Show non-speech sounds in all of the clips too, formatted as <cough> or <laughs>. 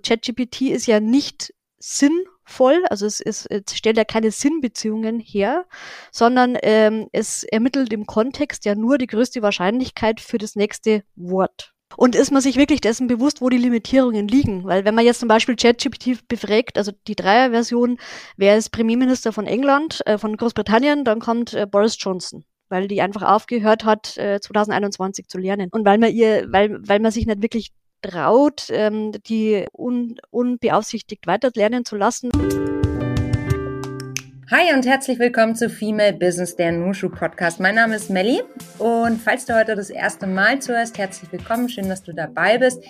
ChatGPT ist ja nicht sinnvoll, also es, ist, es stellt ja keine Sinnbeziehungen her, sondern ähm, es ermittelt im Kontext ja nur die größte Wahrscheinlichkeit für das nächste Wort. Und ist man sich wirklich dessen bewusst, wo die Limitierungen liegen? Weil wenn man jetzt zum Beispiel ChatGPT befragt, also die Dreier-Version, wer ist Premierminister von England, äh, von Großbritannien, dann kommt äh, Boris Johnson weil die einfach aufgehört hat, äh, 2021 zu lernen. Und weil man ihr, weil, weil man sich nicht wirklich traut, ähm, die un, unbeaufsichtigt weiter lernen zu lassen. Hi und herzlich willkommen zu Female Business, der Nushu Podcast. Mein Name ist Melly und falls du heute das erste Mal zuhörst, herzlich willkommen. Schön, dass du dabei bist.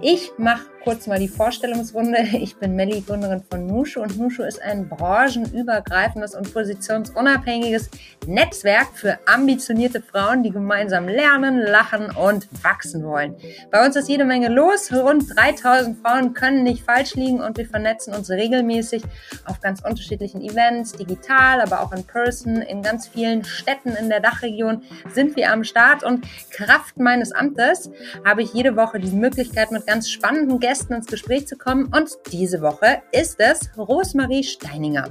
Ich mache kurz mal die Vorstellungsrunde. Ich bin Melly, Gründerin von Nushu und Nushu ist ein branchenübergreifendes und positionsunabhängiges Netzwerk für ambitionierte Frauen, die gemeinsam lernen, lachen und wachsen wollen. Bei uns ist jede Menge los. Rund 3000 Frauen können nicht falsch liegen und wir vernetzen uns regelmäßig auf ganz unterschiedlichen Events, digital, aber auch in person. In ganz vielen Städten in der Dachregion sind wir am Start und Kraft meines Amtes habe ich jede Woche die Möglichkeit, mit ganz spannenden Gästen ins Gespräch zu kommen und diese Woche ist es Rosemarie Steininger.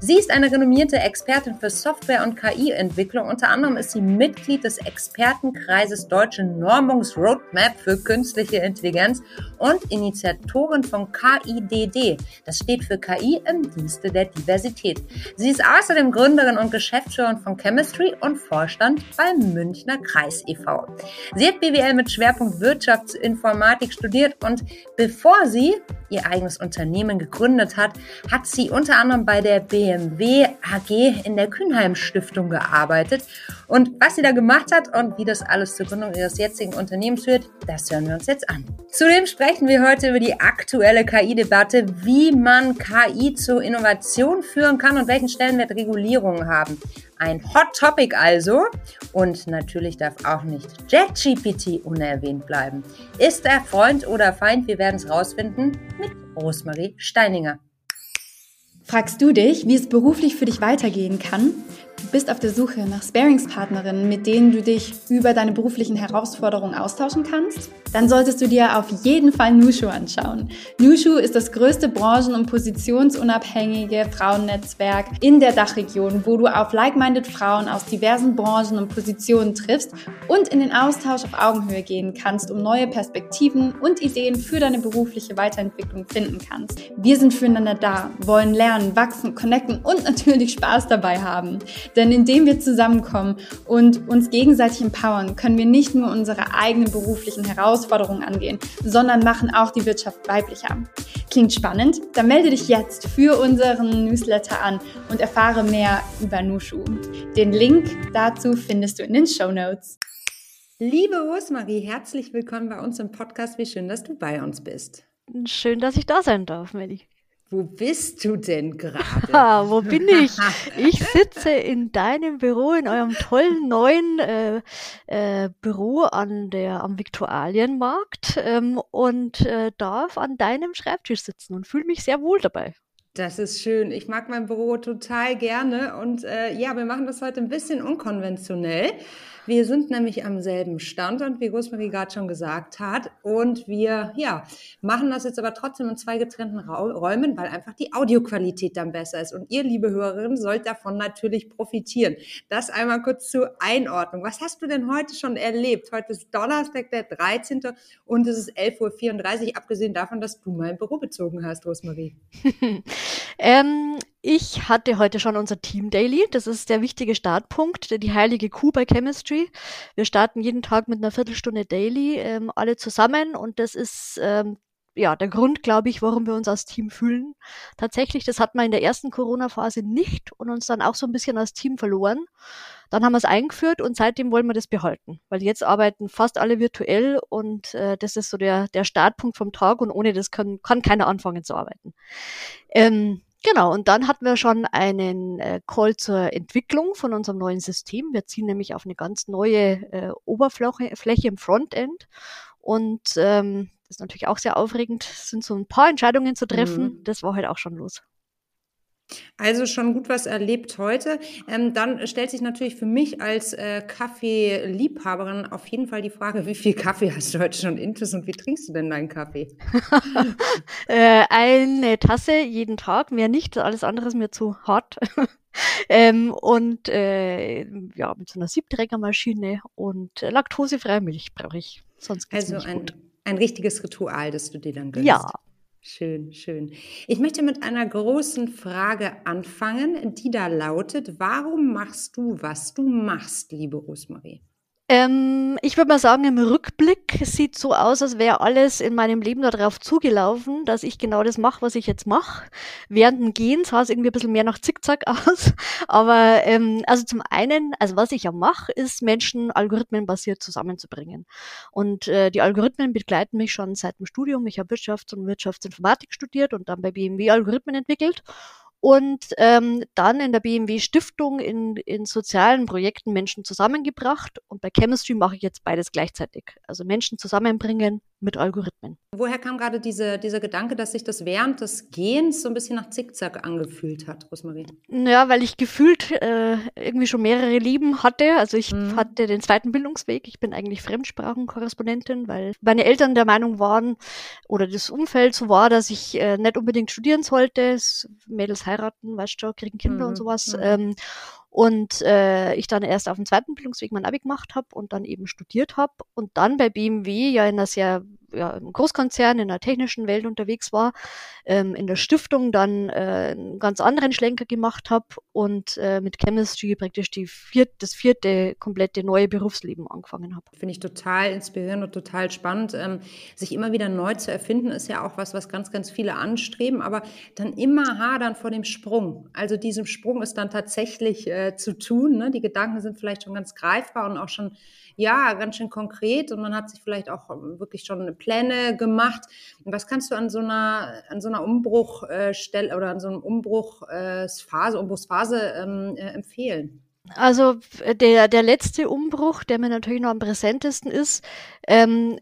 Sie ist eine renommierte Expertin für Software- und KI-Entwicklung. Unter anderem ist sie Mitglied des Expertenkreises Deutsche Normungs-Roadmap für künstliche Intelligenz und Initiatorin von KIDD. Das steht für KI im Dienste der Diversität. Sie ist außerdem Gründerin und Geschäftsführerin von Chemistry und Vorstand beim Münchner Kreis e.V. Sie hat BWL mit Schwerpunkt Wirtschaftsinformatik studiert und bevor sie ihr eigenes Unternehmen gegründet hat, hat sie unter anderem bei der BMW AG in der Kühnheim Stiftung gearbeitet. Und was sie da gemacht hat und wie das alles zur Gründung ihres jetzigen Unternehmens führt, das hören wir uns jetzt an. Zudem sprechen wir heute über die aktuelle KI-Debatte, wie man KI zur Innovation führen kann und welche welchen Stellenwert Regulierungen haben. Ein Hot Topic also. Und natürlich darf auch nicht JetGPT unerwähnt bleiben. Ist er Freund oder Feind? Wir werden es rausfinden mit Rosemarie Steininger. Fragst du dich, wie es beruflich für dich weitergehen kann? Du bist auf der Suche nach Sparingspartnerinnen, mit denen du dich über deine beruflichen Herausforderungen austauschen kannst? Dann solltest du dir auf jeden Fall Nushu anschauen. Nushu ist das größte branchen- und positionsunabhängige Frauennetzwerk in der Dachregion, wo du auf like-minded Frauen aus diversen Branchen und Positionen triffst und in den Austausch auf Augenhöhe gehen kannst, um neue Perspektiven und Ideen für deine berufliche Weiterentwicklung finden kannst. Wir sind füreinander da, wollen lernen, wachsen, connecten und <laughs> natürlich Spaß dabei haben. Denn indem wir zusammenkommen und uns gegenseitig empowern, können wir nicht nur unsere eigenen beruflichen Herausforderungen angehen, sondern machen auch die Wirtschaft weiblicher. Klingt spannend? Dann melde dich jetzt für unseren Newsletter an und erfahre mehr über Nushu. Den Link dazu findest du in den Show Notes. Liebe Rosmarie, herzlich willkommen bei uns im Podcast. Wie schön, dass du bei uns bist. Schön, dass ich da sein darf, Melly. Wo bist du denn gerade? <laughs> Ah, wo bin ich? Ich sitze in deinem Büro, in eurem tollen neuen äh, äh, Büro an der, am Viktualienmarkt ähm, und äh, darf an deinem Schreibtisch sitzen und fühle mich sehr wohl dabei. Das ist schön. Ich mag mein Büro total gerne und äh, ja, wir machen das heute ein bisschen unkonventionell. Wir sind nämlich am selben Standort, wie Rosemarie gerade schon gesagt hat. Und wir, ja, machen das jetzt aber trotzdem in zwei getrennten Räumen, weil einfach die Audioqualität dann besser ist. Und ihr, liebe Hörerinnen, sollt davon natürlich profitieren. Das einmal kurz zur Einordnung. Was hast du denn heute schon erlebt? Heute ist Donnerstag, der 13. und es ist 11.34 Uhr, abgesehen davon, dass du mein Büro bezogen hast, Rosemarie. <laughs> ähm, ich hatte heute schon unser Team Daily. Das ist der wichtige Startpunkt, die heilige Kuh bei Chemistry. Wir starten jeden Tag mit einer Viertelstunde Daily, ähm, alle zusammen. Und das ist ähm, ja der Grund, glaube ich, warum wir uns als Team fühlen. Tatsächlich, das hat man in der ersten Corona-Phase nicht und uns dann auch so ein bisschen als Team verloren. Dann haben wir es eingeführt und seitdem wollen wir das behalten, weil jetzt arbeiten fast alle virtuell und äh, das ist so der, der Startpunkt vom Tag und ohne das kann, kann keiner anfangen zu arbeiten. Ähm, Genau, und dann hatten wir schon einen äh, Call zur Entwicklung von unserem neuen System. Wir ziehen nämlich auf eine ganz neue äh, Oberfläche Fläche im Frontend. Und ähm, das ist natürlich auch sehr aufregend, es sind so ein paar Entscheidungen zu treffen. Mhm. Das war halt auch schon los. Also schon gut was erlebt heute. Ähm, dann stellt sich natürlich für mich als äh, Kaffeeliebhaberin auf jeden Fall die Frage, wie viel Kaffee hast du heute schon intus und wie trinkst du denn deinen Kaffee? <laughs> äh, eine Tasse jeden Tag, mehr nicht, alles andere ist mir zu hart. <laughs> ähm, und äh, ja, mit so einer Siebträgermaschine und äh, laktosefreie Milch brauche ich. Sonst geht's also nicht ein, gut. ein richtiges Ritual, das du dir dann gönnst. Ja, Schön, schön. Ich möchte mit einer großen Frage anfangen, die da lautet, warum machst du, was du machst, liebe Rosmarie? Ähm, ich würde mal sagen, im Rückblick sieht so aus, als wäre alles in meinem Leben darauf zugelaufen, dass ich genau das mache, was ich jetzt mache. Während dem Gehen sah es irgendwie ein bisschen mehr nach Zickzack <laughs> aus. Aber ähm, also zum einen, also was ich ja mache, ist Menschen algorithmenbasiert zusammenzubringen. Und äh, die Algorithmen begleiten mich schon seit dem Studium. Ich habe Wirtschafts- und Wirtschaftsinformatik studiert und dann bei BMW Algorithmen entwickelt und ähm, dann in der BMW Stiftung in, in sozialen Projekten Menschen zusammengebracht. Und bei Chemistry mache ich jetzt beides gleichzeitig. Also Menschen zusammenbringen mit Algorithmen. Woher kam gerade diese, dieser Gedanke, dass sich das während des Gehens so ein bisschen nach Zickzack angefühlt hat, Rosmarie? Ja, weil ich gefühlt äh, irgendwie schon mehrere Leben hatte. Also ich Mhm. hatte den zweiten Bildungsweg. Ich bin eigentlich Fremdsprachenkorrespondentin, weil meine Eltern der Meinung waren oder das Umfeld so war, dass ich äh, nicht unbedingt studieren sollte. Mädels heiraten, weißt du, kriegen Kinder Mhm, und sowas. mhm. Ähm, und äh, ich dann erst auf dem zweiten Bildungsweg mein Abi gemacht habe und dann eben studiert habe und dann bei BMW ja in einer sehr ja, im Großkonzern in der technischen Welt unterwegs war, ähm, in der Stiftung dann äh, einen ganz anderen Schlenker gemacht habe und äh, mit Chemistry praktisch die viert, das vierte komplette neue Berufsleben angefangen habe. Finde ich total inspirierend und total spannend. Ähm, sich immer wieder neu zu erfinden, ist ja auch was, was ganz, ganz viele anstreben, aber dann immer hadern vor dem Sprung. Also diesem Sprung ist dann tatsächlich äh, zu tun. Ne? Die Gedanken sind vielleicht schon ganz greifbar und auch schon, ja, ganz schön konkret und man hat sich vielleicht auch ähm, wirklich schon Pläne gemacht. Was kannst du an so einer, an so einer Umbruchstelle oder an so einem Umbruchphase, Umbruchsphase ähm, äh, empfehlen? Also äh, der, der letzte Umbruch, der mir natürlich noch am präsentesten ist, ähm,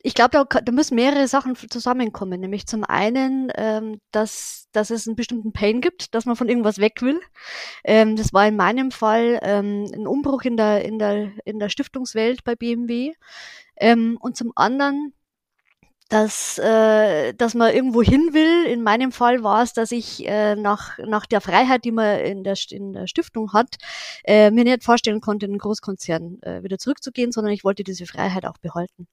ich glaube, da, da müssen mehrere Sachen zusammenkommen. Nämlich zum einen, ähm, dass, dass es einen bestimmten Pain gibt, dass man von irgendwas weg will. Ähm, das war in meinem Fall ähm, ein Umbruch in der, in der, in der Stiftungswelt bei BMW. Ähm, und zum anderen, dass, äh, dass man irgendwo hin will. In meinem Fall war es, dass ich äh, nach, nach der Freiheit, die man in der, in der Stiftung hat, äh, mir nicht vorstellen konnte, in einen Großkonzern äh, wieder zurückzugehen, sondern ich wollte diese Freiheit auch behalten.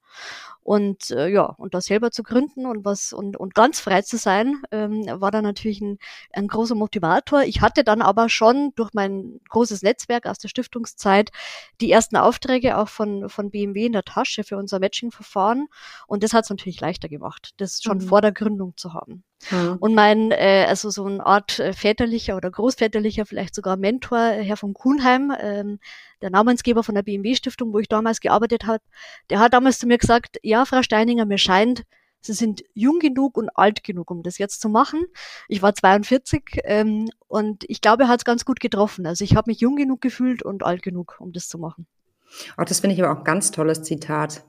Und äh, ja, und das selber zu gründen und was und, und ganz frei zu sein, ähm, war dann natürlich ein, ein großer Motivator. Ich hatte dann aber schon durch mein großes Netzwerk aus der Stiftungszeit die ersten Aufträge auch von, von BMW in der Tasche für unser Matching-Verfahren. Und das hat es natürlich leichter gemacht, das schon Mhm. vor der Gründung zu haben. Mhm. Und mein, äh, also so eine Art äh, väterlicher oder großväterlicher, vielleicht sogar Mentor, äh, Herr von Kuhnheim, ähm, der Namensgeber von der BMW-Stiftung, wo ich damals gearbeitet habe, der hat damals zu mir gesagt, ja, Frau Steininger, mir scheint, Sie sind jung genug und alt genug, um das jetzt zu machen. Ich war 42 ähm, und ich glaube, er hat es ganz gut getroffen. Also ich habe mich jung genug gefühlt und alt genug, um das zu machen. Auch das finde ich aber auch ein ganz tolles Zitat.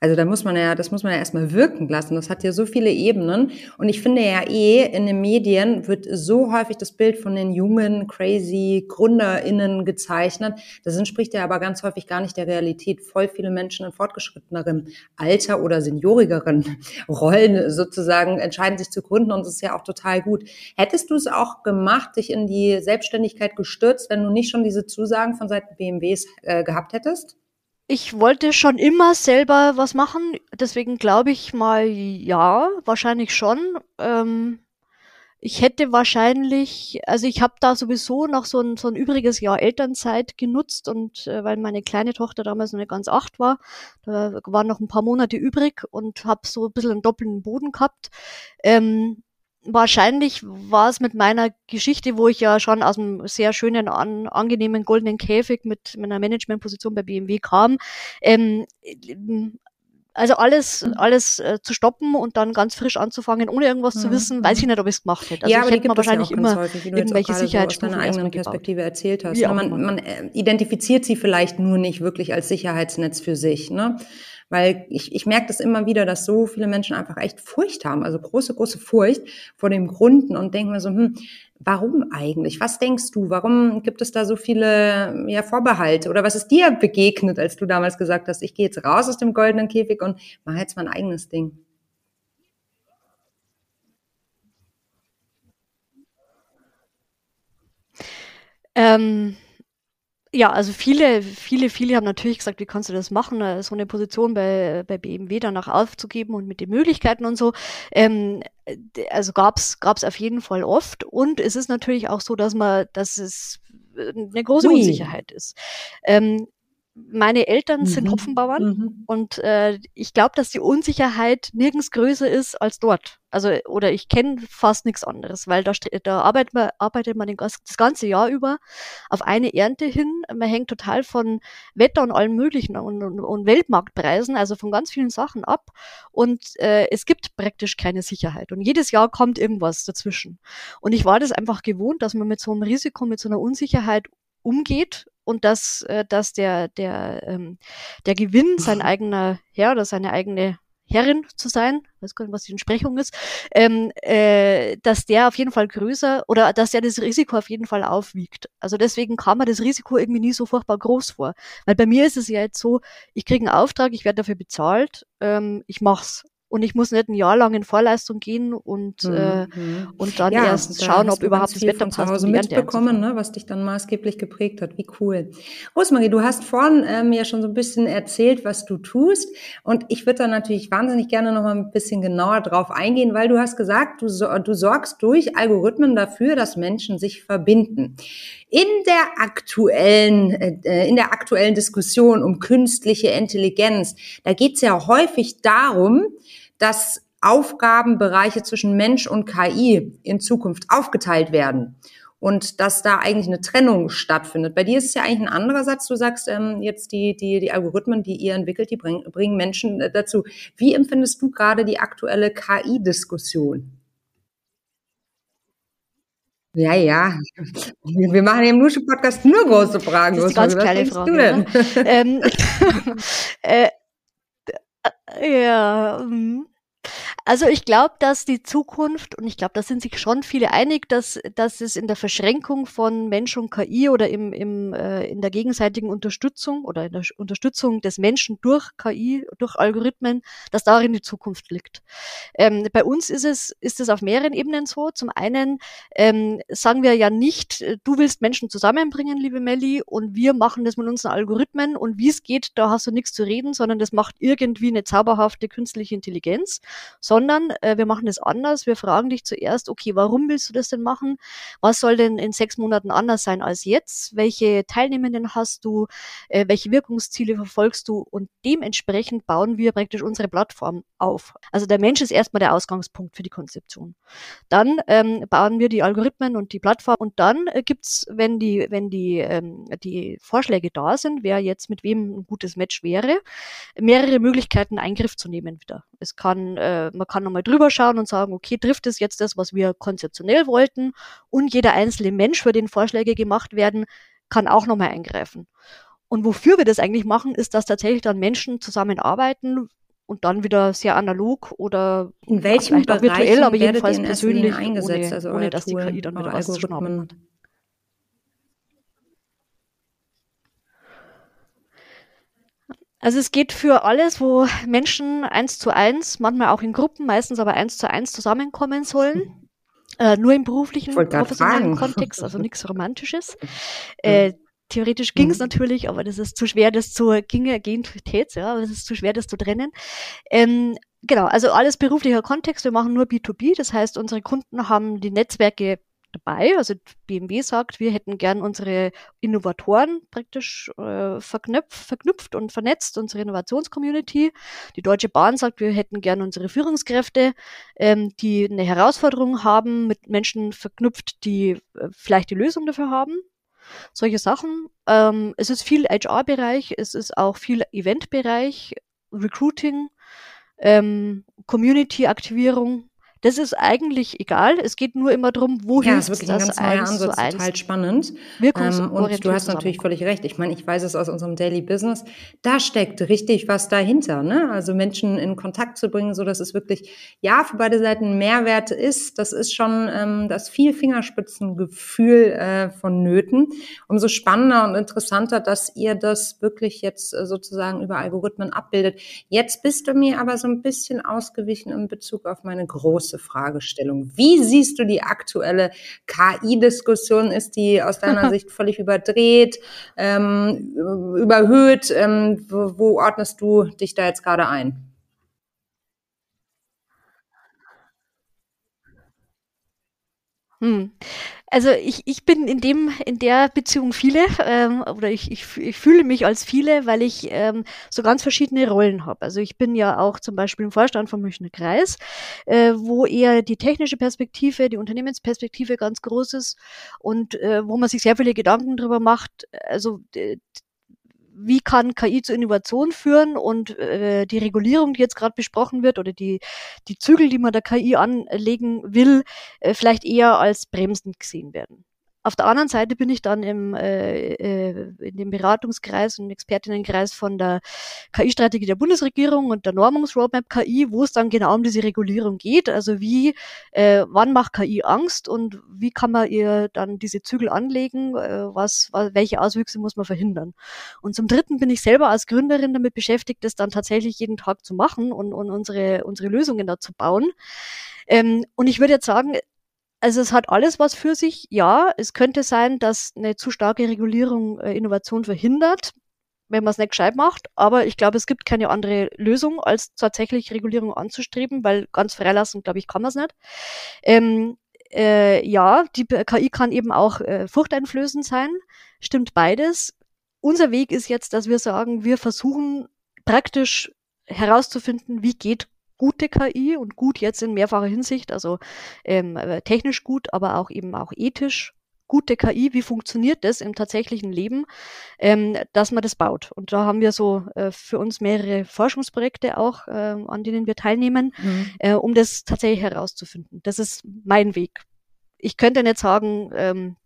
Also da muss man ja, das muss man ja erstmal wirken lassen. Das hat ja so viele Ebenen. Und ich finde ja eh, in den Medien wird so häufig das Bild von den jungen, crazy GründerInnen gezeichnet. Das entspricht ja aber ganz häufig gar nicht der Realität. Voll viele Menschen in fortgeschrittenerem Alter oder seniorigeren <laughs> Rollen sozusagen entscheiden sich zu gründen und das ist ja auch total gut. Hättest du es auch gemacht, dich in die Selbstständigkeit gestürzt, wenn du nicht schon diese Zusagen von Seiten BMWs äh, gehabt hättest? Ich wollte schon immer selber was machen, deswegen glaube ich mal ja, wahrscheinlich schon. Ähm, ich hätte wahrscheinlich, also ich habe da sowieso noch so ein, so ein übriges Jahr Elternzeit genutzt und äh, weil meine kleine Tochter damals noch nicht ganz acht war, da waren noch ein paar Monate übrig und habe so ein bisschen einen doppelten Boden gehabt. Ähm, wahrscheinlich war es mit meiner Geschichte, wo ich ja schon aus einem sehr schönen, an, angenehmen goldenen Käfig mit, mit einer Managementposition bei BMW kam, ähm, also alles, alles äh, zu stoppen und dann ganz frisch anzufangen, ohne irgendwas zu Mhm. wissen, weiß ich nicht, ob ich es gemacht hätte. Also ja, ich aber die hätte mir ja wahrscheinlich ganz immer häufig, irgendwelche gerade so aus Sicherheitsstufen deiner eigenen gebaut. Perspektive erzählt hast. Ne? auch Man, man äh, identifiziert sie vielleicht nur nicht wirklich als Sicherheitsnetz für sich. Ne? Weil ich, ich merke das immer wieder, dass so viele Menschen einfach echt Furcht haben, also große, große Furcht vor dem Gründen und denken mir so, hm, warum eigentlich? Was denkst du? Warum gibt es da so viele ja, Vorbehalte? Oder was ist dir begegnet, als du damals gesagt hast, ich gehe jetzt raus aus dem goldenen Käfig und mache jetzt mein eigenes Ding? Ähm, ja, also viele, viele, viele haben natürlich gesagt, wie kannst du das machen, äh, so eine Position bei, bei BMW danach aufzugeben und mit den Möglichkeiten und so. Ähm, also gab's gab's auf jeden Fall oft. Und es ist natürlich auch so, dass man, dass es eine große Ui. Unsicherheit ist. Ähm, meine Eltern mhm. sind Hopfenbauern mhm. und äh, ich glaube, dass die Unsicherheit nirgends größer ist als dort. Also oder ich kenne fast nichts anderes, weil da, da arbeitet man, arbeitet man das ganze Jahr über auf eine Ernte hin. Man hängt total von Wetter und allem Möglichen und, und, und Weltmarktpreisen, also von ganz vielen Sachen ab. Und äh, es gibt praktisch keine Sicherheit. Und jedes Jahr kommt irgendwas dazwischen. Und ich war das einfach gewohnt, dass man mit so einem Risiko, mit so einer Unsicherheit umgeht und dass, äh, dass der, der, ähm, der Gewinn sein eigener Herr oder seine eigene Herrin zu sein, weiß gar nicht, was die Entsprechung ist, ähm, äh, dass der auf jeden Fall größer oder dass der das Risiko auf jeden Fall aufwiegt. Also deswegen kam mir das Risiko irgendwie nie so furchtbar groß vor. Weil bei mir ist es ja jetzt so, ich kriege einen Auftrag, ich werde dafür bezahlt, ähm, ich mach's und ich muss nicht ein Jahr lang in Vorleistung gehen und, mhm. äh, und dann ja, erst da schauen, ob überhaupt das Wetter passt. Hause mitbekommen, ne, was dich dann maßgeblich geprägt hat. Wie cool. Rosmarie, du hast vorhin äh, mir schon so ein bisschen erzählt, was du tust. Und ich würde da natürlich wahnsinnig gerne noch mal ein bisschen genauer drauf eingehen, weil du hast gesagt, du, du sorgst durch Algorithmen dafür, dass Menschen sich verbinden. In der aktuellen, äh, in der aktuellen Diskussion um künstliche Intelligenz, da geht es ja häufig darum, dass Aufgabenbereiche zwischen Mensch und KI in Zukunft aufgeteilt werden und dass da eigentlich eine Trennung stattfindet. Bei dir ist es ja eigentlich ein anderer Satz. Du sagst ähm, jetzt die, die, die Algorithmen, die ihr entwickelt, die bring, bringen Menschen äh, dazu. Wie empfindest du gerade die aktuelle KI-Diskussion? Ja, ja. Wir machen im Nusche-Podcast nur große Fragen. Das ist ganz kleine Frage. Du denn? Ähm, <laughs> äh, ja, mm. Also ich glaube, dass die Zukunft, und ich glaube, da sind sich schon viele einig, dass, dass es in der Verschränkung von Mensch und KI oder im, im, äh, in der gegenseitigen Unterstützung oder in der Unterstützung des Menschen durch KI, durch Algorithmen, dass darin die Zukunft liegt. Ähm, bei uns ist es, ist es auf mehreren Ebenen so. Zum einen ähm, sagen wir ja nicht, du willst Menschen zusammenbringen, liebe Melli, und wir machen das mit unseren Algorithmen und wie es geht, da hast du nichts zu reden, sondern das macht irgendwie eine zauberhafte künstliche Intelligenz, sondern äh, wir machen es anders. Wir fragen dich zuerst, okay, warum willst du das denn machen? Was soll denn in sechs Monaten anders sein als jetzt? Welche Teilnehmenden hast du? Äh, welche Wirkungsziele verfolgst du? Und dementsprechend bauen wir praktisch unsere Plattform auf. Also der Mensch ist erstmal der Ausgangspunkt für die Konzeption. Dann ähm, bauen wir die Algorithmen und die Plattform und dann äh, gibt's, wenn die, wenn die, ähm, die Vorschläge da sind, wer jetzt mit wem ein gutes Match wäre, mehrere Möglichkeiten Eingriff zu nehmen wieder. Es kann, äh, man kann nochmal drüber schauen und sagen, okay, trifft es jetzt das, was wir konzeptionell wollten? Und jeder einzelne Mensch, für den Vorschläge gemacht werden, kann auch nochmal eingreifen. Und wofür wir das eigentlich machen, ist, dass tatsächlich dann Menschen zusammenarbeiten und dann wieder sehr analog oder in welchem auch virtuell, aber jedenfalls persönlich eingesetzt, ohne, also ohne dass die KI dann wieder was zu hat. Also es geht für alles, wo Menschen eins zu eins, manchmal auch in Gruppen, meistens aber eins zu eins zusammenkommen sollen. <laughs> Äh, nur im beruflichen, professionellen Kontext, also nichts Romantisches. <laughs> Äh, theoretisch ging es mhm. natürlich, aber das ist zu schwer, das zu ginge Agilität, ja, aber das ist zu schwer, das zu trennen. Ähm, genau, also alles beruflicher Kontext. Wir machen nur B2B, das heißt, unsere Kunden haben die Netzwerke dabei. Also BMW sagt, wir hätten gern unsere Innovatoren praktisch äh, verknüpft, verknüpft und vernetzt, unsere Innovationscommunity. Die Deutsche Bahn sagt, wir hätten gern unsere Führungskräfte, ähm, die eine Herausforderung haben, mit Menschen verknüpft, die äh, vielleicht die Lösung dafür haben. Solche Sachen. Ähm, es ist viel HR-Bereich, es ist auch viel Event-Bereich, Recruiting, ähm, Community-Aktivierung, Das ist eigentlich egal. Es geht nur immer darum, wo ja, ist wirklich ein ganz neuer Ansatz, total spannend. Ähm, und du hast natürlich völlig recht. Ich meine, ich weiß es aus unserem Daily Business. Da steckt richtig was dahinter. Ne? Also Menschen in Kontakt zu bringen, so dass es wirklich ja für beide Seiten Mehrwert ist. Das ist schon ähm, das viel Fingerspitzengefühl äh, vonnöten. Umso spannender und interessanter, dass ihr das wirklich jetzt äh, sozusagen über Algorithmen abbildet. Jetzt bist du mir aber so ein bisschen ausgewichen in Bezug auf meine große Fragestellung. Wie siehst du die aktuelle KI-Diskussion? Ist die aus deiner <laughs> Sicht völlig überdreht, ähm, überhöht? Ähm, wo, wo ordnest du dich da jetzt gerade ein? Hm. Also ich, ich bin in dem in der Beziehung viele ähm, oder ich, ich, ich fühle mich als viele, weil ich ähm, so ganz verschiedene Rollen habe. Also ich bin ja auch zum Beispiel im Vorstand vom Münchner Kreis, äh, wo eher die technische Perspektive, die Unternehmensperspektive ganz groß ist und äh, wo man sich sehr viele Gedanken darüber macht. Also wie kann KI zur Innovation führen und äh, die Regulierung, die jetzt gerade besprochen wird, oder die, die Zügel, die man der KI anlegen will, äh, vielleicht eher als bremsend gesehen werden. Auf der anderen Seite bin ich dann im, äh, äh, in dem Beratungskreis und Expertinnenkreis von der KI-Strategie der Bundesregierung und der Normungsroadmap KI, wo es dann genau um diese Regulierung geht. Also wie, äh, wann macht KI Angst und wie kann man ihr dann diese Zügel anlegen, äh, was, was, welche Auswüchse muss man verhindern. Und zum Dritten bin ich selber als Gründerin damit beschäftigt, das dann tatsächlich jeden Tag zu machen und, und unsere, unsere Lösungen da zu bauen. Ähm, und ich würde jetzt sagen, also es hat alles was für sich. Ja, es könnte sein, dass eine zu starke Regulierung äh, Innovation verhindert, wenn man es nicht gescheit macht. Aber ich glaube, es gibt keine andere Lösung, als tatsächlich Regulierung anzustreben, weil ganz freilassen, glaube ich, kann man es nicht. Ähm, äh, ja, die KI kann eben auch äh, furchteinflößend sein. Stimmt beides. Unser Weg ist jetzt, dass wir sagen, wir versuchen praktisch herauszufinden, wie geht gute KI und gut jetzt in mehrfacher Hinsicht, also ähm, äh, technisch gut, aber auch eben auch ethisch gute KI, wie funktioniert das im tatsächlichen Leben, ähm, dass man das baut. Und da haben wir so äh, für uns mehrere Forschungsprojekte auch, äh, an denen wir teilnehmen, mhm. äh, um das tatsächlich herauszufinden. Das ist mein Weg. Ich könnte nicht sagen, ähm,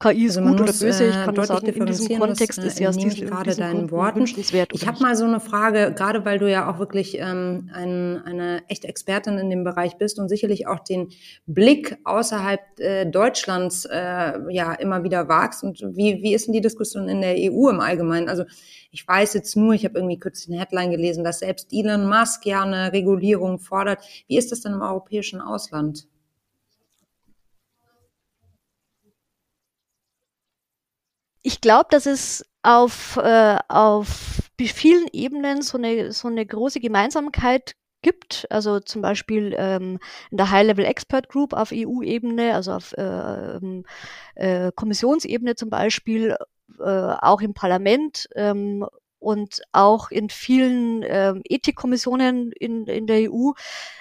KI ist also gut oder böse. Ich äh, kann nur sagen, in diesem Kontext das, ist ja aus diesen, gerade deinen Worten. Ich habe mal so eine Frage, gerade weil du ja auch wirklich ähm, ein, eine echte Expertin in dem Bereich bist und sicherlich auch den Blick außerhalb äh, Deutschlands äh, ja immer wieder wagst. Und wie, wie ist denn die Diskussion in der EU im Allgemeinen? Also ich weiß jetzt nur, ich habe irgendwie kürzlich eine Headline gelesen, dass selbst Elon Musk ja eine Regulierung fordert. Wie ist das denn im europäischen Ausland? Ich glaube, dass es auf, äh, auf vielen Ebenen so eine, so eine große Gemeinsamkeit gibt, also zum Beispiel ähm, in der High-Level Expert Group auf EU-Ebene, also auf äh, äh, Kommissionsebene zum Beispiel, äh, auch im Parlament ähm, und auch in vielen ähm, Ethikkommissionen in, in der EU.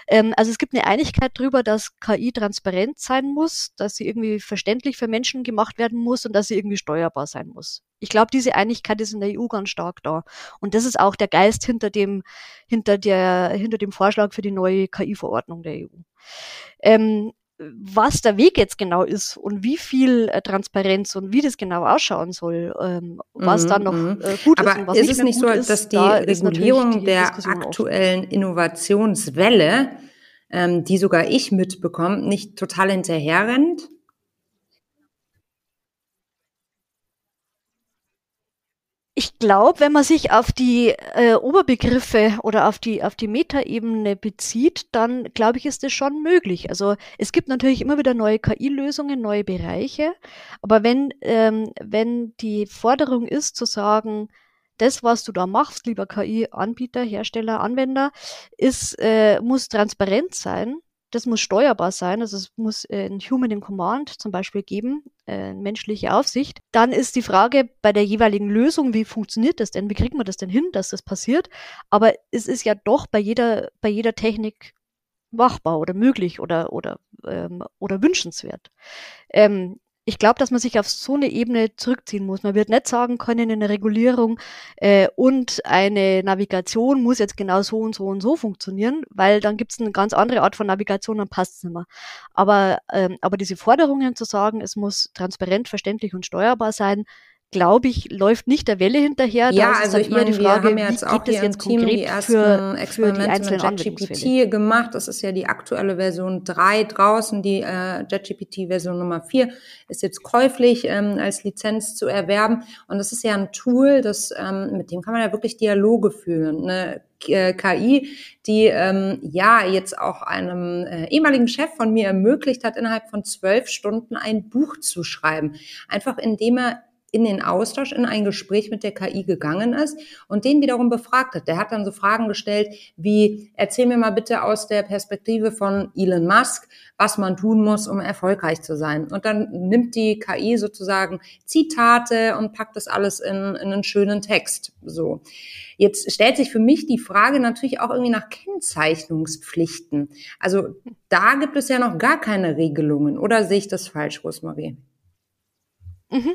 Ähm, also es gibt eine Einigkeit darüber, dass KI transparent sein muss, dass sie irgendwie verständlich für Menschen gemacht werden muss und dass sie irgendwie steuerbar sein muss. Ich glaube, diese Einigkeit ist in der EU ganz stark da. Und das ist auch der Geist hinter dem, hinter der, hinter dem Vorschlag für die neue KI-Verordnung der EU. Ähm, was der Weg jetzt genau ist und wie viel äh, Transparenz und wie das genau ausschauen soll, ähm, was mhm, da noch mhm. äh, gut Aber ist und was ist nicht es nicht so, ist, dass die da Regulierung die der aktuellen offen. Innovationswelle, ähm, die sogar ich mitbekomme, nicht total hinterherrennt? Ich glaube, wenn man sich auf die äh, Oberbegriffe oder auf die, auf die Metaebene bezieht, dann glaube ich, ist das schon möglich. Also es gibt natürlich immer wieder neue KI-Lösungen, neue Bereiche. Aber wenn, ähm, wenn die Forderung ist zu sagen, das, was du da machst, lieber KI-Anbieter, Hersteller, Anwender, ist, äh, muss transparent sein, das muss steuerbar sein, also es muss äh, ein Human in Command zum Beispiel geben, äh, menschliche Aufsicht. Dann ist die Frage bei der jeweiligen Lösung, wie funktioniert das denn? Wie kriegt man das denn hin, dass das passiert? Aber es ist ja doch bei jeder, bei jeder Technik machbar oder möglich oder, oder, ähm, oder wünschenswert. Ähm, ich glaube, dass man sich auf so eine Ebene zurückziehen muss. Man wird nicht sagen können, eine Regulierung äh, und eine Navigation muss jetzt genau so und so und so funktionieren, weil dann gibt es eine ganz andere Art von Navigation, dann passt es nicht mehr. Aber, ähm, aber diese Forderungen zu sagen, es muss transparent, verständlich und steuerbar sein, glaube ich, läuft nicht der Welle hinterher. Ja, da also ich meine, die Frage, wir haben jetzt auch hier im Team die ersten für, Experimente für mit JetGPT gemacht. Das ist ja die aktuelle Version 3 draußen. Die äh, JetGPT Version Nummer 4 ist jetzt käuflich ähm, als Lizenz zu erwerben. Und das ist ja ein Tool, das ähm, mit dem kann man ja wirklich Dialoge führen. Eine äh, KI, die ähm, ja jetzt auch einem äh, ehemaligen Chef von mir ermöglicht hat, innerhalb von zwölf Stunden ein Buch zu schreiben. Einfach indem er in den Austausch, in ein Gespräch mit der KI gegangen ist und den wiederum befragt hat. Der hat dann so Fragen gestellt wie, erzähl mir mal bitte aus der Perspektive von Elon Musk, was man tun muss, um erfolgreich zu sein. Und dann nimmt die KI sozusagen Zitate und packt das alles in, in einen schönen Text. So. Jetzt stellt sich für mich die Frage natürlich auch irgendwie nach Kennzeichnungspflichten. Also da gibt es ja noch gar keine Regelungen. Oder sehe ich das falsch, Rosmarie? Mhm.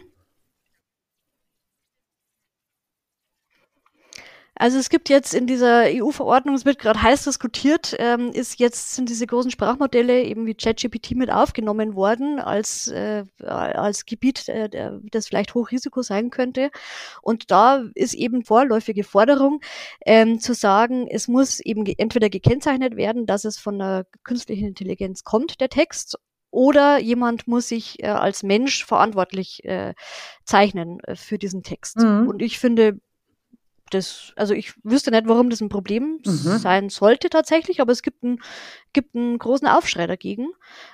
Also es gibt jetzt in dieser EU-Verordnung, es wird gerade heiß diskutiert, ähm, ist jetzt sind diese großen Sprachmodelle eben wie ChatGPT mit aufgenommen worden als äh, als Gebiet, äh, das vielleicht Hochrisiko sein könnte. Und da ist eben vorläufige Forderung ähm, zu sagen, es muss eben entweder gekennzeichnet werden, dass es von der künstlichen Intelligenz kommt, der Text, oder jemand muss sich äh, als Mensch verantwortlich äh, zeichnen äh, für diesen Text. Mhm. Und ich finde, das, also ich wüsste nicht, warum das ein Problem mhm. sein sollte tatsächlich, aber es gibt einen, gibt einen großen Aufschrei dagegen.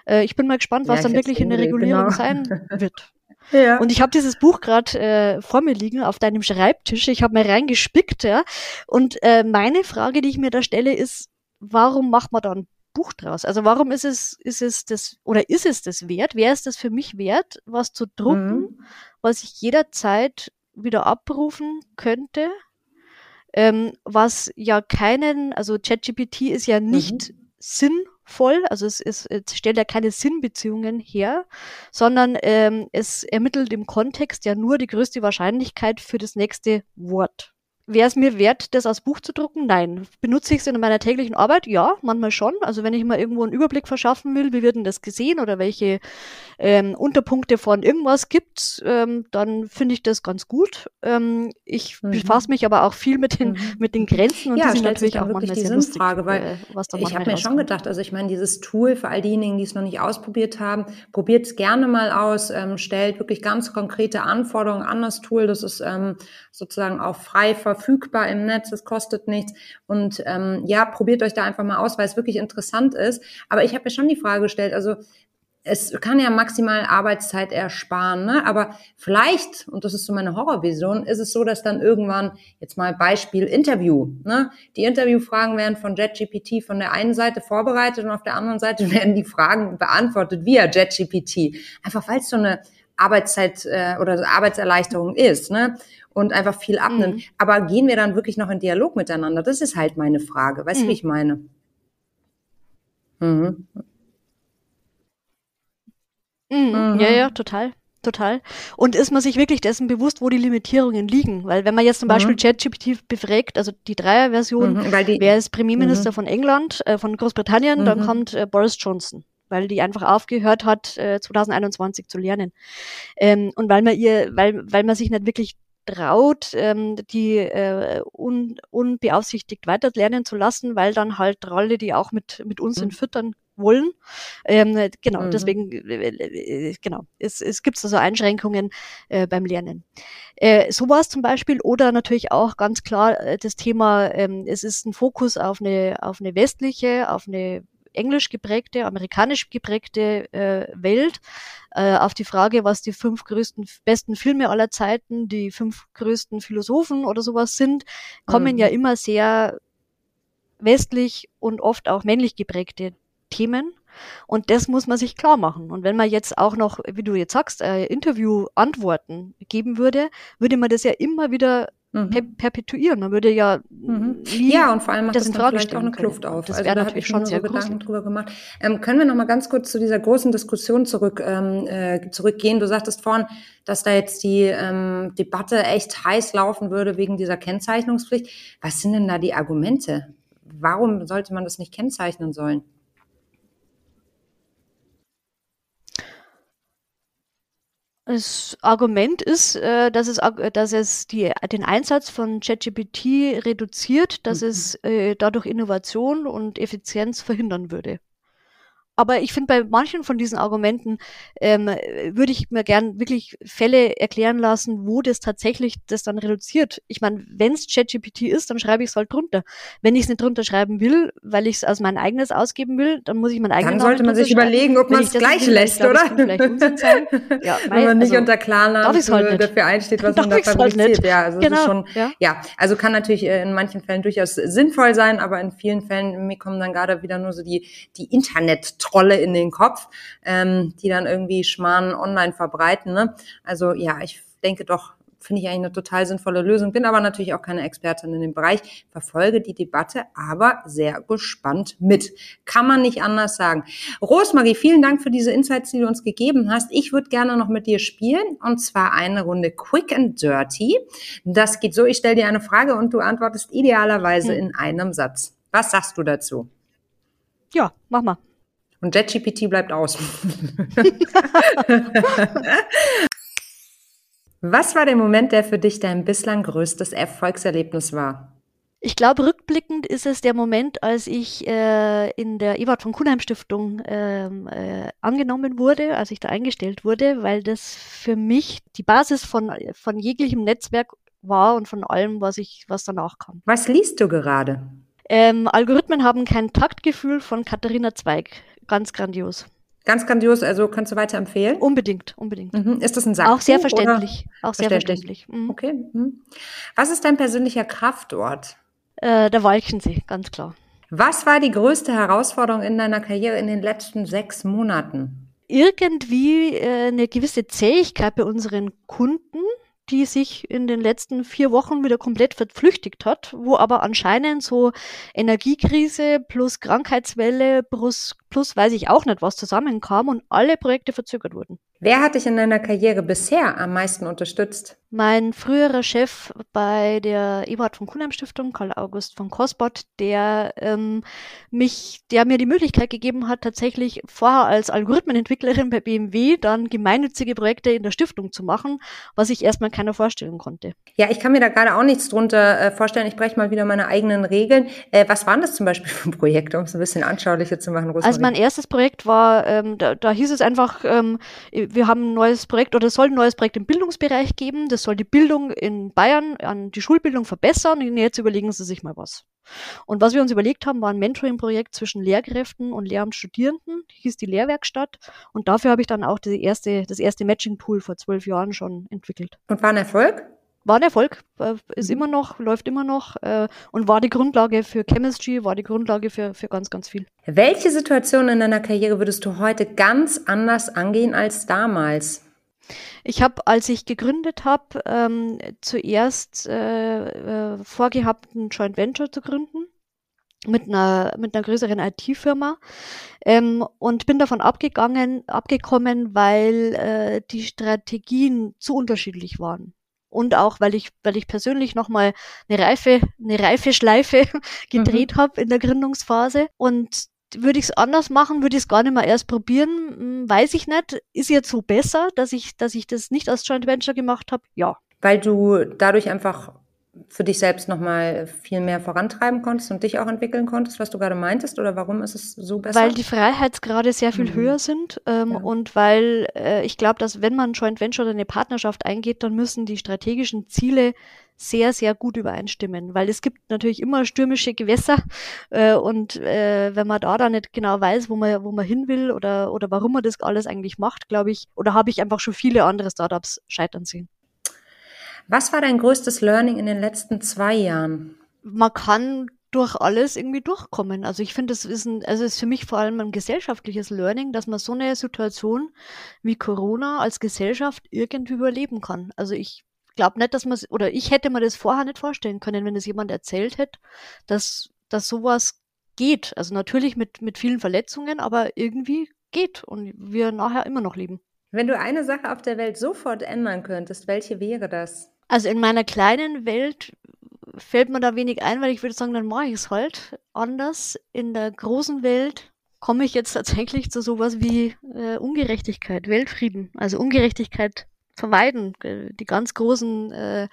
Äh, ich bin mal gespannt, was ja, dann wirklich in der Regulierung genau. sein <laughs> wird. Ja. Und ich habe dieses Buch gerade äh, vor mir liegen auf deinem Schreibtisch. Ich habe mal reingespickt, ja. Und äh, meine Frage, die ich mir da stelle, ist, warum macht man da ein Buch draus? Also warum ist es, ist es das, oder ist es das wert? Wäre es das für mich wert, was zu drucken, mhm. was ich jederzeit wieder abrufen könnte? Ähm, was ja keinen, also ChatGPT ist ja nicht mhm. sinnvoll, also es, ist, es stellt ja keine Sinnbeziehungen her, sondern ähm, es ermittelt im Kontext ja nur die größte Wahrscheinlichkeit für das nächste Wort. Wäre es mir wert, das als Buch zu drucken? Nein. Benutze ich es in meiner täglichen Arbeit? Ja, manchmal schon. Also wenn ich mal irgendwo einen Überblick verschaffen will, wie wird denn das gesehen oder welche ähm, Unterpunkte von irgendwas gibt, ähm, dann finde ich das ganz gut. Ähm, ich mhm. befasse mich aber auch viel mit den, mhm. mit den Grenzen und ja, die sind natürlich auch manchmal die sehr lustig, Frage, weil äh, was da Ich habe mir schon gedacht, also ich meine, dieses Tool für all diejenigen, die es noch nicht ausprobiert haben, probiert es gerne mal aus, ähm, stellt wirklich ganz konkrete Anforderungen an das Tool. Das ist ähm, sozusagen auch frei verfügbar im Netz, es kostet nichts. Und ähm, ja, probiert euch da einfach mal aus, weil es wirklich interessant ist. Aber ich habe mir schon die Frage gestellt, also es kann ja maximal Arbeitszeit ersparen, ne? aber vielleicht, und das ist so meine Horrorvision, ist es so, dass dann irgendwann, jetzt mal Beispiel Interview, ne? die Interviewfragen werden von JetGPT von der einen Seite vorbereitet und auf der anderen Seite <laughs> werden die Fragen beantwortet via JetGPT. Einfach weil es so eine Arbeitszeit äh, oder Arbeitserleichterung ist. Ne? Und einfach viel abnimmt. Mhm. Aber gehen wir dann wirklich noch in Dialog miteinander? Das ist halt meine Frage. Weißt du, mhm. wie ich meine? Mhm. Mhm. Ja, ja, total. Total. Und ist man sich wirklich dessen bewusst, wo die Limitierungen liegen? Weil wenn man jetzt zum Beispiel mhm. ChatGPT befragt, also die Dreier-Version, mhm, wer ist Premierminister mhm. von England, äh, von Großbritannien, dann kommt äh, Boris Johnson weil die einfach aufgehört hat, äh, 2021 zu lernen. Ähm, und weil man ihr, weil, weil man sich nicht wirklich traut, ähm, die äh, un, unbeaufsichtigt weiter lernen zu lassen, weil dann halt Rolle, die auch mit, mit uns mhm. füttern wollen. Ähm, genau, mhm. deswegen, äh, äh, genau, es, es gibt also Einschränkungen äh, beim Lernen. Äh, sowas zum Beispiel oder natürlich auch ganz klar äh, das Thema, ähm, es ist ein Fokus auf eine, auf eine westliche, auf eine englisch geprägte, amerikanisch geprägte äh, Welt, äh, auf die Frage, was die fünf größten, besten Filme aller Zeiten, die fünf größten Philosophen oder sowas sind, kommen mhm. ja immer sehr westlich und oft auch männlich geprägte Themen. Und das muss man sich klar machen. Und wenn man jetzt auch noch, wie du jetzt sagst, äh, Interview-Antworten geben würde, würde man das ja immer wieder mhm. per perpetuieren. Man würde ja mhm. ja und vor allem macht das, das Frage vielleicht auch eine Kluft auf. Das also wäre da natürlich habe ich schon sehr so Gedanken drüber gemacht. Ähm, können wir noch mal ganz kurz zu dieser großen Diskussion zurück ähm, äh, zurückgehen? Du sagtest vorhin, dass da jetzt die ähm, Debatte echt heiß laufen würde wegen dieser Kennzeichnungspflicht. Was sind denn da die Argumente? Warum sollte man das nicht kennzeichnen sollen? Das Argument ist, äh, dass es, dass es die, den Einsatz von ChatGPT reduziert, dass Mhm. es äh, dadurch Innovation und Effizienz verhindern würde. Aber ich finde, bei manchen von diesen Argumenten ähm, würde ich mir gern wirklich Fälle erklären lassen, wo das tatsächlich das dann reduziert. Ich meine, wenn es ChatGPT ist, dann schreibe ich es halt drunter. Wenn ich es nicht drunter schreiben will, weil ich es als mein eigenes ausgeben will, dann muss ich mein eigenes Dann sollte man sich überlegen, ob man es gleich lässt, oder? <laughs> Ja, Wenn mei, man nicht also, unter Klarnamen halt dafür einsteht, was Darf man da halt fabriziert. ja, also Genau, schon, ja. ja, also kann natürlich äh, in manchen Fällen durchaus sinnvoll sein, aber in vielen Fällen mir kommen dann gerade wieder nur so die die Internet-Trolle in den Kopf, ähm, die dann irgendwie Schmarrn online verbreiten. Ne? Also ja, ich denke doch, finde ich eigentlich eine total sinnvolle Lösung. Bin aber natürlich auch keine Expertin in dem Bereich, verfolge die Debatte, aber sehr gespannt mit. Kann man nicht anders sagen. Rosmarie, vielen Dank für diese Insights, die du uns gegeben hast. Ich würde gerne noch mit dir spielen und zwar eine Runde Quick and Dirty. Das geht so, ich stelle dir eine Frage und du antwortest idealerweise Hm. in einem Satz. Was sagst du dazu? Ja, mach mal. Und JetGPT bleibt aus. <laughs> Was war der Moment, der für dich dein bislang größtes Erfolgserlebnis war? Ich glaube, rückblickend ist es der Moment, als ich äh, in der Ewart von Kuhnheim Stiftung ähm, äh, angenommen wurde, als ich da eingestellt wurde, weil das für mich die Basis von, von jeglichem Netzwerk war und von allem, was ich, was danach kam. Was liest du gerade? Ähm, Algorithmen haben kein Taktgefühl von Katharina Zweig. Ganz grandios. Ganz grandios, also kannst du weiterempfehlen? Unbedingt, unbedingt. Mhm. Ist das ein Sachbuch? Auch sehr oder- verständlich. Auch sehr Verständlich. verständlich. Mhm. Okay. Mhm. Was ist dein persönlicher Kraftort? Äh, der Walchensee, ganz klar. Was war die größte Herausforderung in deiner Karriere in den letzten sechs Monaten? irgendwie äh, eine gewisse Zähigkeit bei unseren Kunden, die sich in den letzten vier Wochen wieder komplett verflüchtigt hat, wo aber anscheinend so Energiekrise plus Krankheitswelle plus, plus weiß ich auch nicht was zusammenkam und alle Projekte verzögert wurden. Wer hat dich in deiner Karriere bisher am meisten unterstützt? Mein früherer Chef bei der Eberhard von Kuhnheim Stiftung, Karl August von Kosbott, der ähm, mich, der mir die Möglichkeit gegeben hat, tatsächlich vorher als Algorithmenentwicklerin bei BMW dann gemeinnützige Projekte in der Stiftung zu machen, was ich erstmal keiner vorstellen konnte. Ja, ich kann mir da gerade auch nichts drunter äh, vorstellen. Ich breche mal wieder meine eigenen Regeln. Äh, was waren das zum Beispiel <laughs> für Projekte, um es ein bisschen anschaulicher zu machen, Rosmarie? Also mein erstes Projekt war, ähm, da, da hieß es einfach, ähm, wir haben ein neues Projekt oder es soll ein neues Projekt im Bildungsbereich geben. Das soll die Bildung in Bayern, an die Schulbildung verbessern. Und jetzt überlegen Sie sich mal was. Und was wir uns überlegt haben, war ein Mentoring-Projekt zwischen Lehrkräften und Lehramtsstudierenden, hieß die Lehrwerkstatt. Und dafür habe ich dann auch die erste, das erste Matching-Tool vor zwölf Jahren schon entwickelt. Und war ein Erfolg? War ein Erfolg, äh, ist Mhm. immer noch, läuft immer noch äh, und war die Grundlage für Chemistry, war die Grundlage für, für ganz, ganz viel. Welche Situation in deiner Karriere würdest du heute ganz anders angehen als damals? Ich habe, als ich gegründet habe, ähm, zuerst äh, äh, vorgehabt, ein Joint Venture zu gründen mit einer mit einer größeren IT-Firma ähm, und bin davon abgegangen, abgekommen, weil äh, die Strategien zu unterschiedlich waren. Und auch weil ich weil ich persönlich noch mal eine reife eine reife Schleife <laughs> gedreht habe in der Gründungsphase. Und würde ich es anders machen, würde ich es gar nicht mehr erst probieren, hm, weiß ich nicht. Ist jetzt so besser, dass ich, dass ich das nicht als Joint Venture gemacht habe? Ja. Weil du dadurch einfach für dich selbst nochmal viel mehr vorantreiben konntest und dich auch entwickeln konntest, was du gerade meintest? Oder warum ist es so besser? Weil die Freiheitsgrade sehr viel Mhm. höher sind ähm, Ja. und weil äh, ich glaube, dass wenn man ein Joint Venture oder eine Partnerschaft eingeht, dann müssen die strategischen Ziele sehr, sehr gut übereinstimmen, weil es gibt natürlich immer stürmische Gewässer äh, und äh, wenn man da dann nicht genau weiß, wo man, wo man hin will oder, oder warum man das alles eigentlich macht, glaube ich, oder habe ich einfach schon viele andere Startups scheitern sehen. Was war dein größtes Learning in den letzten zwei Jahren? man kann durch alles irgendwie durchkommen. Also ich finde, das ist ein, also ist für mich vor allem ein gesellschaftliches Learning, dass man so eine Situation wie Corona als Gesellschaft irgendwie überleben kann. Also ich glaube nicht, dass man oder ich hätte mir das vorher nicht vorstellen können, wenn es jemand erzählt hätte, dass, dass sowas geht. Also natürlich mit, mit vielen Verletzungen, aber irgendwie geht und wir nachher immer noch leben. Wenn du eine Sache auf der Welt sofort ändern könntest, welche wäre das? Also in meiner kleinen Welt fällt mir da wenig ein, weil ich würde sagen, dann mache ich es halt anders. In der großen Welt komme ich jetzt tatsächlich zu sowas wie äh, Ungerechtigkeit, Weltfrieden, also Ungerechtigkeit vermeiden, äh, die ganz großen äh,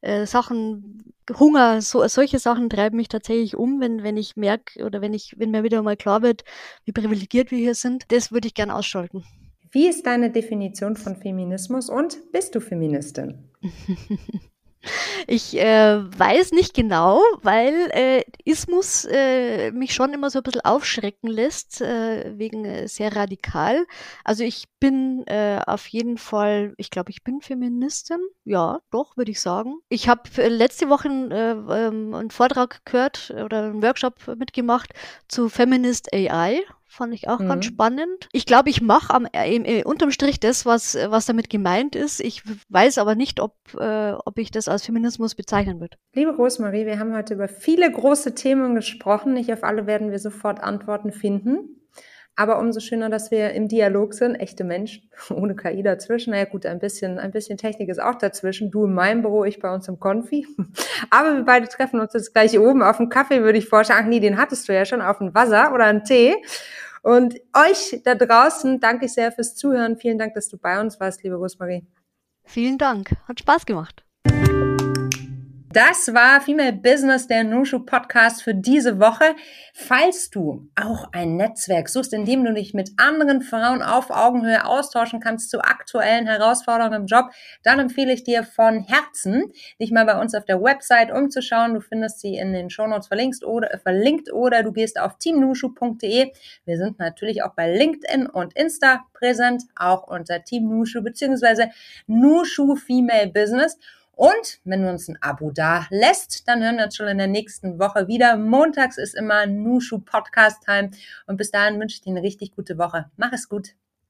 äh, Sachen, Hunger, so, solche Sachen treiben mich tatsächlich um, wenn, wenn ich merke oder wenn ich, wenn mir wieder mal klar wird, wie privilegiert wir hier sind, das würde ich gern ausschalten. Wie ist deine Definition von Feminismus und bist du Feministin? <laughs> Ich äh, weiß nicht genau, weil äh, Ismus äh, mich schon immer so ein bisschen aufschrecken lässt, äh, wegen äh, sehr radikal. Also ich bin äh, auf jeden Fall, ich glaube, ich bin Feministin. Ja, doch, würde ich sagen. Ich habe letzte Woche äh, ähm, einen Vortrag gehört oder einen Workshop mitgemacht zu Feminist AI fand ich auch mhm. ganz spannend. Ich glaube, ich mache am äh, äh, unterm Strich das, was, was damit gemeint ist. Ich weiß aber nicht, ob, äh, ob ich das als Feminismus bezeichnen würde. Liebe Rosemarie, wir haben heute über viele große Themen gesprochen. Nicht auf alle werden wir sofort Antworten finden. Aber umso schöner, dass wir im Dialog sind, echte Menschen, <laughs> ohne KI dazwischen. Naja gut, ein bisschen, ein bisschen Technik ist auch dazwischen. Du in meinem Büro, ich bei uns im Konfi. <laughs> Aber wir beide treffen uns jetzt gleich oben auf dem Kaffee, würde ich vorschlagen. Ach nee, den hattest du ja schon auf dem Wasser oder einen Tee. Und euch da draußen danke ich sehr fürs Zuhören. Vielen Dank, dass du bei uns warst, liebe Rosmarie. Vielen Dank. Hat Spaß gemacht. Das war Female Business, der Nushu Podcast für diese Woche. Falls du auch ein Netzwerk suchst, in dem du dich mit anderen Frauen auf Augenhöhe austauschen kannst zu aktuellen Herausforderungen im Job, dann empfehle ich dir von Herzen, dich mal bei uns auf der Website umzuschauen. Du findest sie in den Shownotes verlinkt oder, verlinkt oder du gehst auf teamnushu.de. Wir sind natürlich auch bei LinkedIn und Insta präsent, auch unter Team Nushu bzw. Nushu Female Business. Und wenn du uns ein Abo da lässt, dann hören wir uns schon in der nächsten Woche wieder. Montags ist immer Nushu Podcast Time. Und bis dahin wünsche ich dir eine richtig gute Woche. Mach es gut.